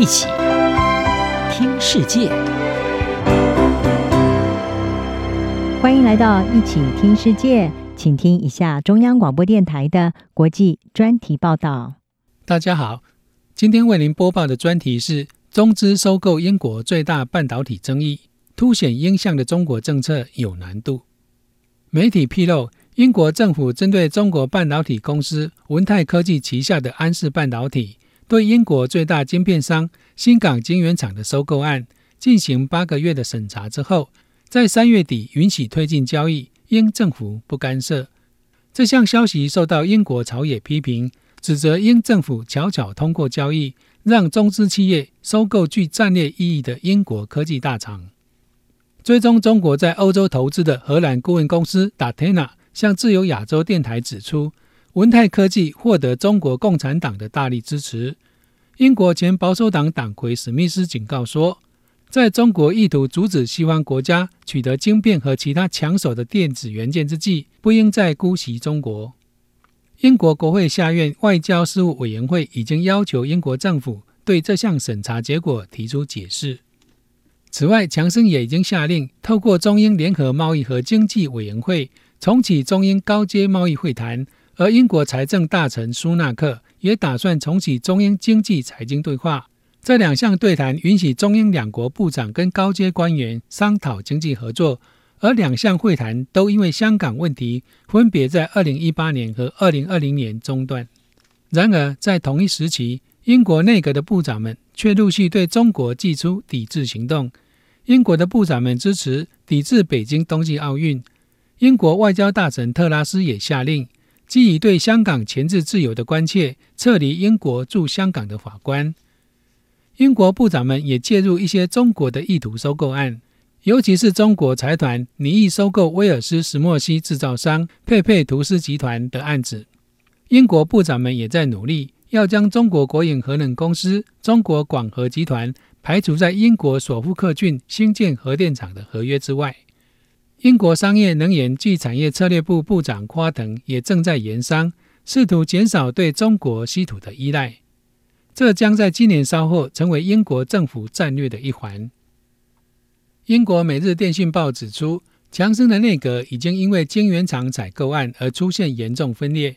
一起听世界，欢迎来到一起听世界，请听一下中央广播电台的国际专题报道。大家好，今天为您播报的专题是中资收购英国最大半导体争议，凸显英向的中国政策有难度。媒体披露，英国政府针对中国半导体公司文泰科技旗下的安氏半导体对英国最大晶片商新港晶圆厂的收购案进行八个月的审查之后，在三月底允许推进交易，英政府不干涉。这项消息受到英国朝野批评，指责英政府悄悄通过交易，让中资企业收购具战略意义的英国科技大厂。追踪中国在欧洲投资的荷兰顾问公司达特纳。向自由亚洲电台指出，文泰科技获得中国共产党的大力支持。英国前保守党党魁史密斯警告说，在中国意图阻止西方国家取得晶片和其他抢手的电子元件之际，不应再姑息中国。英国国会下院外交事务委员会已经要求英国政府对这项审查结果提出解释。此外，强生也已经下令透过中英联合贸易和经济委员会。重启中英高阶贸易会谈，而英国财政大臣苏纳克也打算重启中英经济财经对话。这两项对谈允许中英两国部长跟高阶官员商讨经济合作，而两项会谈都因为香港问题，分别在二零一八年和二零二零年中断。然而，在同一时期，英国内阁的部长们却陆续对中国祭出抵制行动。英国的部长们支持抵制北京冬季奥运。英国外交大臣特拉斯也下令，基于对香港前置自由的关切，撤离英国驻香港的法官。英国部长们也介入一些中国的意图收购案，尤其是中国财团拟意收购威尔斯石墨烯制造商佩佩图斯集团的案子。英国部长们也在努力要将中国国营核能公司中国广核集团排除在英国索夫克郡新建核电厂的合约之外。英国商业能源及产业策略部部长夸腾也正在研商，试图减少对中国稀土的依赖。这将在今年稍后成为英国政府战略的一环。英国《每日电讯报》指出，强生的内阁已经因为晶圆厂采购案而出现严重分裂。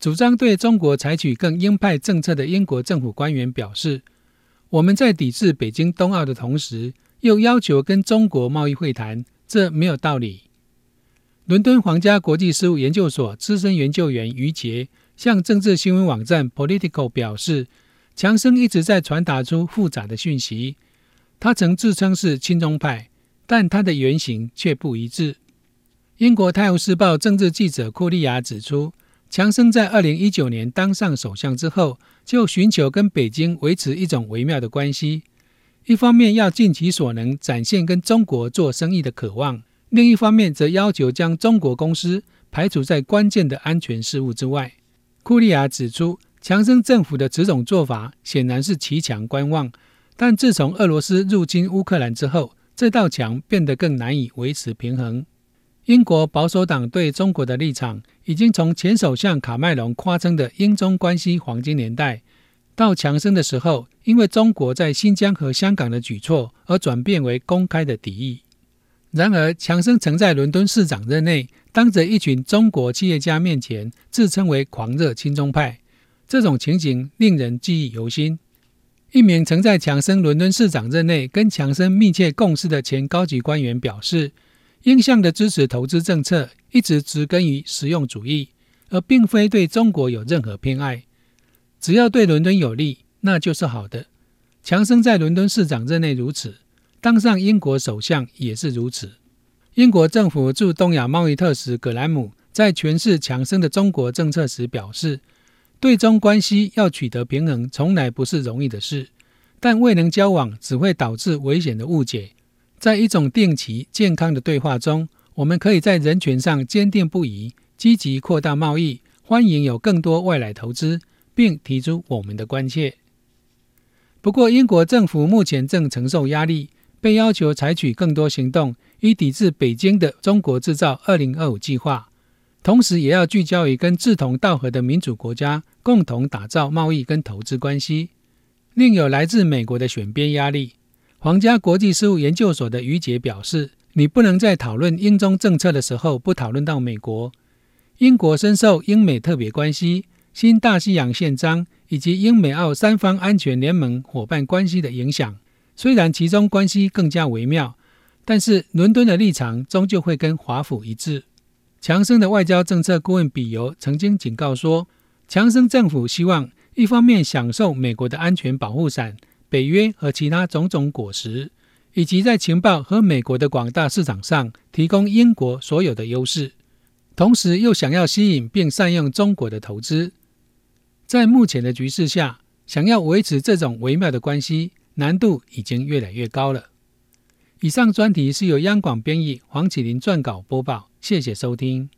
主张对中国采取更鹰派政策的英国政府官员表示：“我们在抵制北京冬奥的同时，又要求跟中国贸易会谈。”这没有道理。伦敦皇家国际事务研究所资深研究员于杰向政治新闻网站 Political 表示，强生一直在传达出复杂的讯息。他曾自称是亲中派，但他的言行却不一致。英国《泰晤士报》政治记者库利亚指出，强生在二零一九年当上首相之后，就寻求跟北京维持一种微妙的关系。一方面要尽其所能展现跟中国做生意的渴望，另一方面则要求将中国公司排除在关键的安全事务之外。库利亚指出，强生政府的此种做法显然是骑墙观望，但自从俄罗斯入侵乌克兰之后，这道墙变得更难以维持平衡。英国保守党对中国的立场已经从前首相卡麦隆夸称的英中关系黄金年代。到强生的时候，因为中国在新疆和香港的举措而转变为公开的敌意。然而，强生曾在伦敦市长任内，当着一群中国企业家面前自称为狂热亲中派，这种情景令人记忆犹新。一名曾在强生伦敦市长任内跟强生密切共事的前高级官员表示，英向的支持投资政策一直植根于实用主义，而并非对中国有任何偏爱。只要对伦敦有利，那就是好的。强生在伦敦市长任内如此，当上英国首相也是如此。英国政府驻东亚贸易特使葛兰姆在诠释强生的中国政策时表示，对中关系要取得平衡，从来不是容易的事，但未能交往只会导致危险的误解。在一种定期健康的对话中，我们可以在人权上坚定不移，积极扩大贸易，欢迎有更多外来投资。并提出我们的关切。不过，英国政府目前正承受压力，被要求采取更多行动，以抵制北京的“中国制造 2025” 计划，同时也要聚焦于跟志同道合的民主国家共同打造贸易跟投资关系。另有来自美国的选边压力。皇家国际事务研究所的于杰表示：“你不能在讨论英中政策的时候不讨论到美国。英国深受英美特别关系、新大西洋宪章以及英美澳三方安全联盟伙伴关系的影响。虽然其中关系更加微妙，但是伦敦的立场终究会跟华府一致。”强生的外交政策顾问比尤曾经警告说：“强生政府希望一方面享受美国的安全保护伞。”北约和其他种种果实，以及在情报和美国的广大市场上提供英国所有的优势，同时又想要吸引并善用中国的投资，在目前的局势下，想要维持这种微妙的关系，难度已经越来越高了。以上专题是由央广编译黄启麟撰稿播报，谢谢收听。